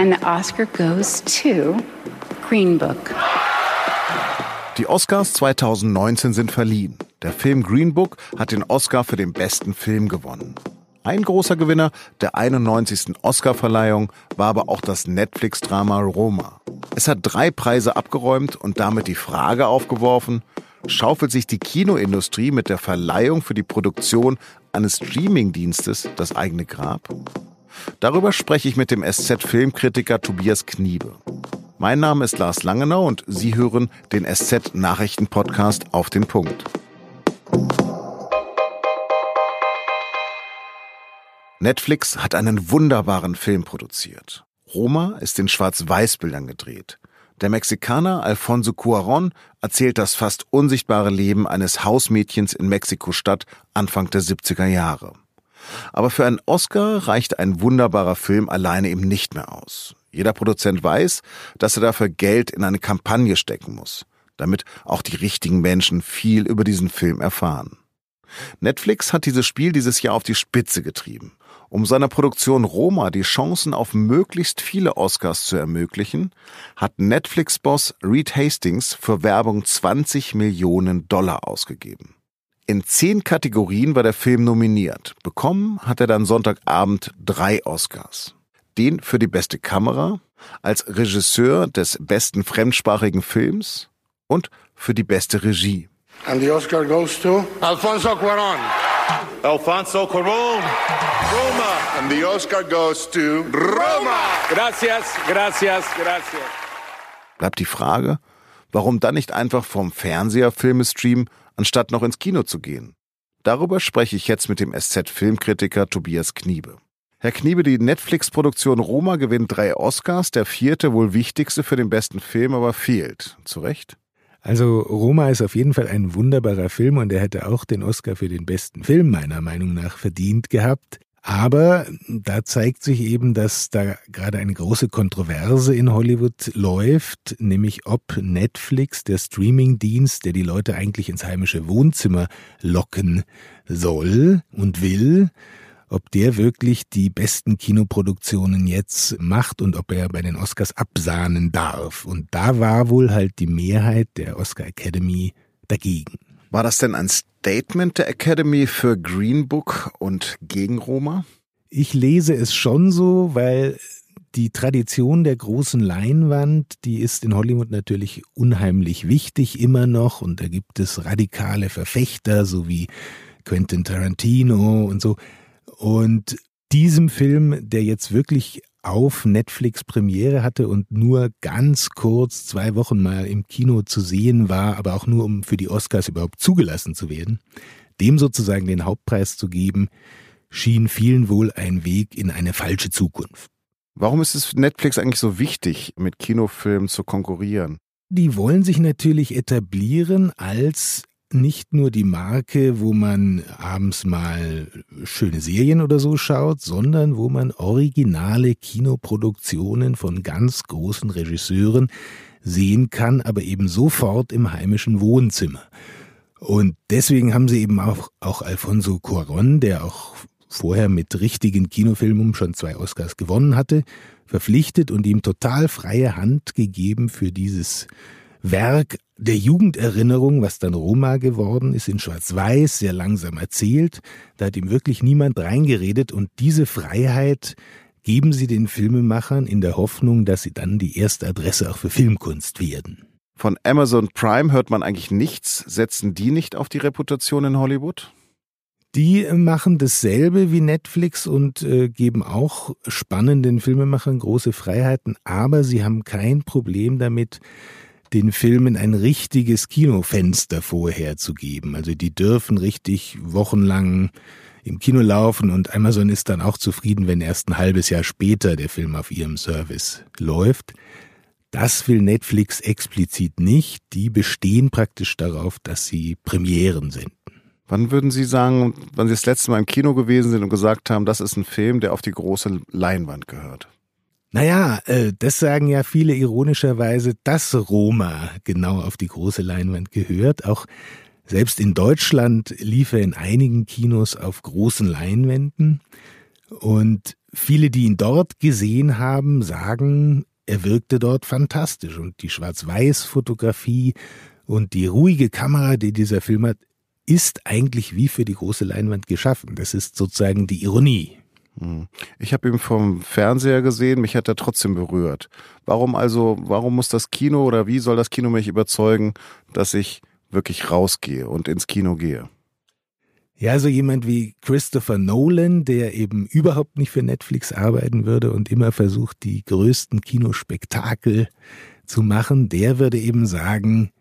And the Oscar goes to Green Book. Die Oscars 2019 sind verliehen. Der Film Green Book hat den Oscar für den besten Film gewonnen. Ein großer Gewinner der 91. Oscarverleihung war aber auch das Netflix-Drama Roma. Es hat drei Preise abgeräumt und damit die Frage aufgeworfen, schaufelt sich die Kinoindustrie mit der Verleihung für die Produktion eines Streamingdienstes das eigene Grab? Darüber spreche ich mit dem SZ-Filmkritiker Tobias Kniebe. Mein Name ist Lars Langenau und Sie hören den SZ-Nachrichten-Podcast auf den Punkt. Netflix hat einen wunderbaren Film produziert. Roma ist in Schwarz-Weiß-Bildern gedreht. Der Mexikaner Alfonso Cuaron erzählt das fast unsichtbare Leben eines Hausmädchens in Mexiko-Stadt Anfang der 70er Jahre. Aber für einen Oscar reicht ein wunderbarer Film alleine eben nicht mehr aus. Jeder Produzent weiß, dass er dafür Geld in eine Kampagne stecken muss, damit auch die richtigen Menschen viel über diesen Film erfahren. Netflix hat dieses Spiel dieses Jahr auf die Spitze getrieben. Um seiner Produktion Roma die Chancen auf möglichst viele Oscars zu ermöglichen, hat Netflix-Boss Reed Hastings für Werbung 20 Millionen Dollar ausgegeben. In zehn Kategorien war der Film nominiert. Bekommen hat er dann Sonntagabend drei Oscars. Den für die beste Kamera, als Regisseur des besten fremdsprachigen Films und für die beste Regie. And the Oscar goes to Alfonso Cuarón. Alfonso Cuarón. Roma. And the Oscar goes to Roma. Gracias, gracias, gracias. Bleibt die Frage, warum dann nicht einfach vom Fernseher Filme streamen, anstatt noch ins Kino zu gehen? Darüber spreche ich jetzt mit dem SZ-Filmkritiker Tobias Kniebe. Herr Kniebe, die Netflix-Produktion Roma gewinnt drei Oscars, der vierte, wohl wichtigste für den besten Film, aber fehlt. Zu Recht? Also Roma ist auf jeden Fall ein wunderbarer Film und er hätte auch den Oscar für den besten Film meiner Meinung nach verdient gehabt. Aber da zeigt sich eben, dass da gerade eine große Kontroverse in Hollywood läuft, nämlich ob Netflix, der Streamingdienst, der die Leute eigentlich ins heimische Wohnzimmer locken soll und will, ob der wirklich die besten Kinoproduktionen jetzt macht und ob er bei den Oscars absahnen darf. Und da war wohl halt die Mehrheit der Oscar Academy dagegen. War das denn ein Statement der Academy für Green Book und gegen Roma? Ich lese es schon so, weil die Tradition der großen Leinwand, die ist in Hollywood natürlich unheimlich wichtig immer noch und da gibt es radikale Verfechter, so wie Quentin Tarantino und so. Und diesem Film, der jetzt wirklich auf Netflix Premiere hatte und nur ganz kurz zwei Wochen mal im Kino zu sehen war, aber auch nur um für die Oscars überhaupt zugelassen zu werden, dem sozusagen den Hauptpreis zu geben, schien vielen wohl ein Weg in eine falsche Zukunft. Warum ist es Netflix eigentlich so wichtig, mit Kinofilmen zu konkurrieren? Die wollen sich natürlich etablieren als nicht nur die Marke, wo man abends mal schöne Serien oder so schaut, sondern wo man originale Kinoproduktionen von ganz großen Regisseuren sehen kann, aber eben sofort im heimischen Wohnzimmer. Und deswegen haben sie eben auch, auch Alfonso Cuaron, der auch vorher mit richtigen Kinofilmen schon zwei Oscars gewonnen hatte, verpflichtet und ihm total freie Hand gegeben für dieses Werk der Jugenderinnerung, was dann Roma geworden ist, in Schwarz-Weiß, sehr langsam erzählt. Da hat ihm wirklich niemand reingeredet und diese Freiheit geben sie den Filmemachern in der Hoffnung, dass sie dann die erste Adresse auch für Filmkunst werden. Von Amazon Prime hört man eigentlich nichts. Setzen die nicht auf die Reputation in Hollywood? Die machen dasselbe wie Netflix und äh, geben auch spannenden Filmemachern große Freiheiten, aber sie haben kein Problem damit, den Filmen ein richtiges Kinofenster vorherzugeben. Also die dürfen richtig wochenlang im Kino laufen und Amazon ist dann auch zufrieden, wenn erst ein halbes Jahr später der Film auf ihrem Service läuft. Das will Netflix explizit nicht. Die bestehen praktisch darauf, dass sie Premieren sind. Wann würden Sie sagen, wann Sie das letzte Mal im Kino gewesen sind und gesagt haben, das ist ein Film, der auf die große Leinwand gehört? Naja, äh, das sagen ja viele ironischerweise, dass Roma genau auf die große Leinwand gehört. Auch selbst in Deutschland lief er in einigen Kinos auf großen Leinwänden. Und viele, die ihn dort gesehen haben, sagen, er wirkte dort fantastisch und die Schwarz-Weiß-Fotografie und die ruhige Kamera, die dieser Film hat, ist eigentlich wie für die große Leinwand geschaffen. Das ist sozusagen die Ironie. Hm. Ich habe ihn vom Fernseher gesehen, mich hat er trotzdem berührt. Warum also, warum muss das Kino oder wie soll das Kino mich überzeugen, dass ich wirklich rausgehe und ins Kino gehe? Ja, so jemand wie Christopher Nolan, der eben überhaupt nicht für Netflix arbeiten würde und immer versucht, die größten Kinospektakel zu machen, der würde eben sagen,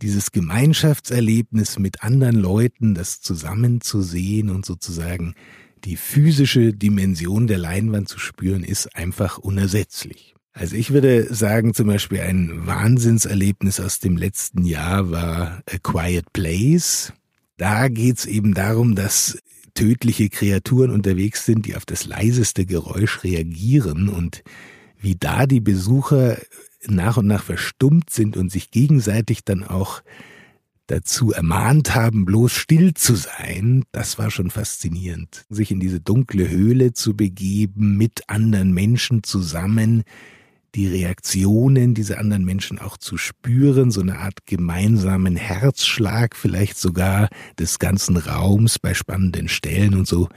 dieses Gemeinschaftserlebnis mit anderen Leuten, das zusammenzusehen und sozusagen die physische Dimension der Leinwand zu spüren, ist einfach unersetzlich. Also ich würde sagen, zum Beispiel ein Wahnsinnserlebnis aus dem letzten Jahr war A Quiet Place da geht's eben darum, dass tödliche Kreaturen unterwegs sind, die auf das leiseste Geräusch reagieren und wie da die Besucher nach und nach verstummt sind und sich gegenseitig dann auch dazu ermahnt haben, bloß still zu sein, das war schon faszinierend. Sich in diese dunkle Höhle zu begeben, mit anderen Menschen zusammen, die Reaktionen dieser anderen Menschen auch zu spüren, so eine Art gemeinsamen Herzschlag vielleicht sogar des ganzen Raums bei spannenden Stellen und so.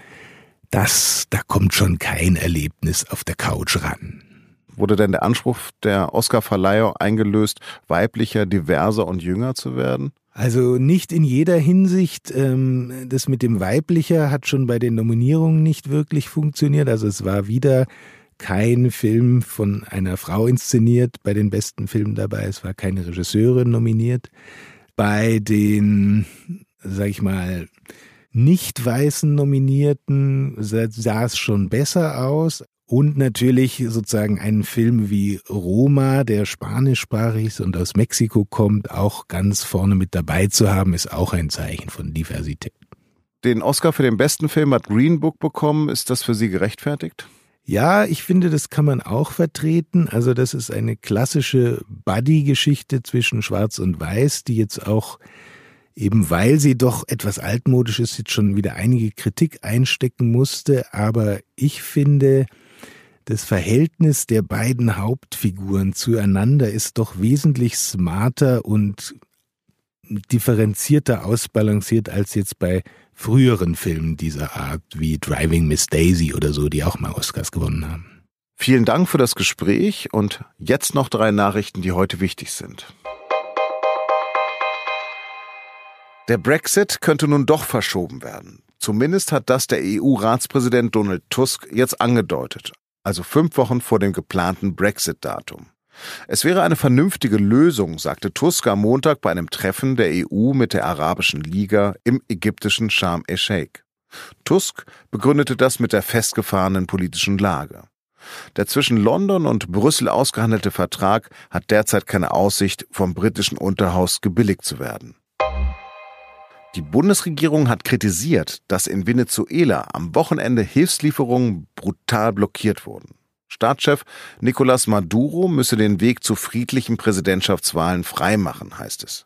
Das, da kommt schon kein Erlebnis auf der Couch ran. Wurde denn der Anspruch der Oscarverleihung eingelöst, weiblicher, diverser und jünger zu werden? Also nicht in jeder Hinsicht. Ähm, das mit dem weiblicher hat schon bei den Nominierungen nicht wirklich funktioniert. Also es war wieder kein Film von einer Frau inszeniert bei den besten Filmen dabei. Es war keine Regisseurin nominiert. Bei den, sag ich mal, nicht weißen Nominierten sah es schon besser aus. Und natürlich sozusagen einen Film wie Roma, der spanischsprachig ist und aus Mexiko kommt, auch ganz vorne mit dabei zu haben, ist auch ein Zeichen von Diversität. Den Oscar für den besten Film hat Green Book bekommen. Ist das für Sie gerechtfertigt? Ja, ich finde, das kann man auch vertreten. Also das ist eine klassische Buddy-Geschichte zwischen Schwarz und Weiß, die jetzt auch eben weil sie doch etwas altmodisch ist, jetzt schon wieder einige Kritik einstecken musste. Aber ich finde, das Verhältnis der beiden Hauptfiguren zueinander ist doch wesentlich smarter und differenzierter ausbalanciert als jetzt bei früheren Filmen dieser Art wie Driving Miss Daisy oder so, die auch mal Oscars gewonnen haben. Vielen Dank für das Gespräch und jetzt noch drei Nachrichten, die heute wichtig sind. Der Brexit könnte nun doch verschoben werden. Zumindest hat das der EU-Ratspräsident Donald Tusk jetzt angedeutet, also fünf Wochen vor dem geplanten Brexit-Datum. Es wäre eine vernünftige Lösung, sagte Tusk am Montag bei einem Treffen der EU mit der Arabischen Liga im ägyptischen Sharm el-Sheikh. Tusk begründete das mit der festgefahrenen politischen Lage. Der zwischen London und Brüssel ausgehandelte Vertrag hat derzeit keine Aussicht, vom britischen Unterhaus gebilligt zu werden. Die Bundesregierung hat kritisiert, dass in Venezuela am Wochenende Hilfslieferungen brutal blockiert wurden. Staatschef Nicolás Maduro müsse den Weg zu friedlichen Präsidentschaftswahlen freimachen, heißt es.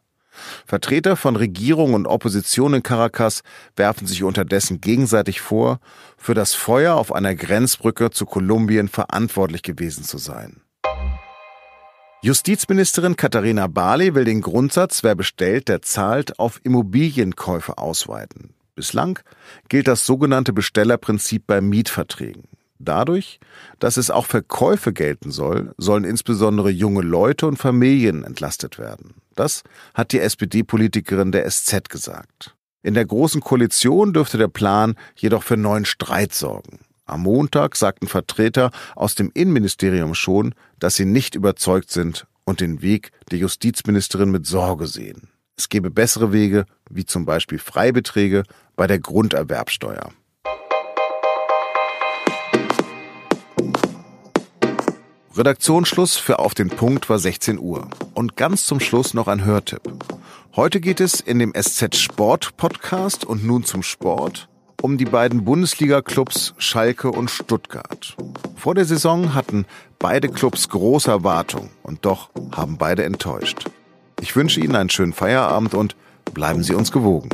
Vertreter von Regierung und Opposition in Caracas werfen sich unterdessen gegenseitig vor, für das Feuer auf einer Grenzbrücke zu Kolumbien verantwortlich gewesen zu sein. Justizministerin Katharina Barley will den Grundsatz, wer bestellt, der zahlt, auf Immobilienkäufe ausweiten. Bislang gilt das sogenannte Bestellerprinzip bei Mietverträgen. Dadurch, dass es auch für Käufe gelten soll, sollen insbesondere junge Leute und Familien entlastet werden. Das hat die SPD-Politikerin der SZ gesagt. In der Großen Koalition dürfte der Plan jedoch für neuen Streit sorgen. Am Montag sagten Vertreter aus dem Innenministerium schon, dass sie nicht überzeugt sind und den Weg der Justizministerin mit Sorge sehen. Es gebe bessere Wege, wie zum Beispiel Freibeträge bei der Grunderwerbsteuer. Redaktionsschluss für Auf den Punkt war 16 Uhr. Und ganz zum Schluss noch ein Hörtipp. Heute geht es in dem SZ Sport Podcast und nun zum Sport um die beiden Bundesliga-Clubs Schalke und Stuttgart. Vor der Saison hatten beide Clubs große Erwartungen und doch haben beide enttäuscht. Ich wünsche Ihnen einen schönen Feierabend und bleiben Sie uns gewogen.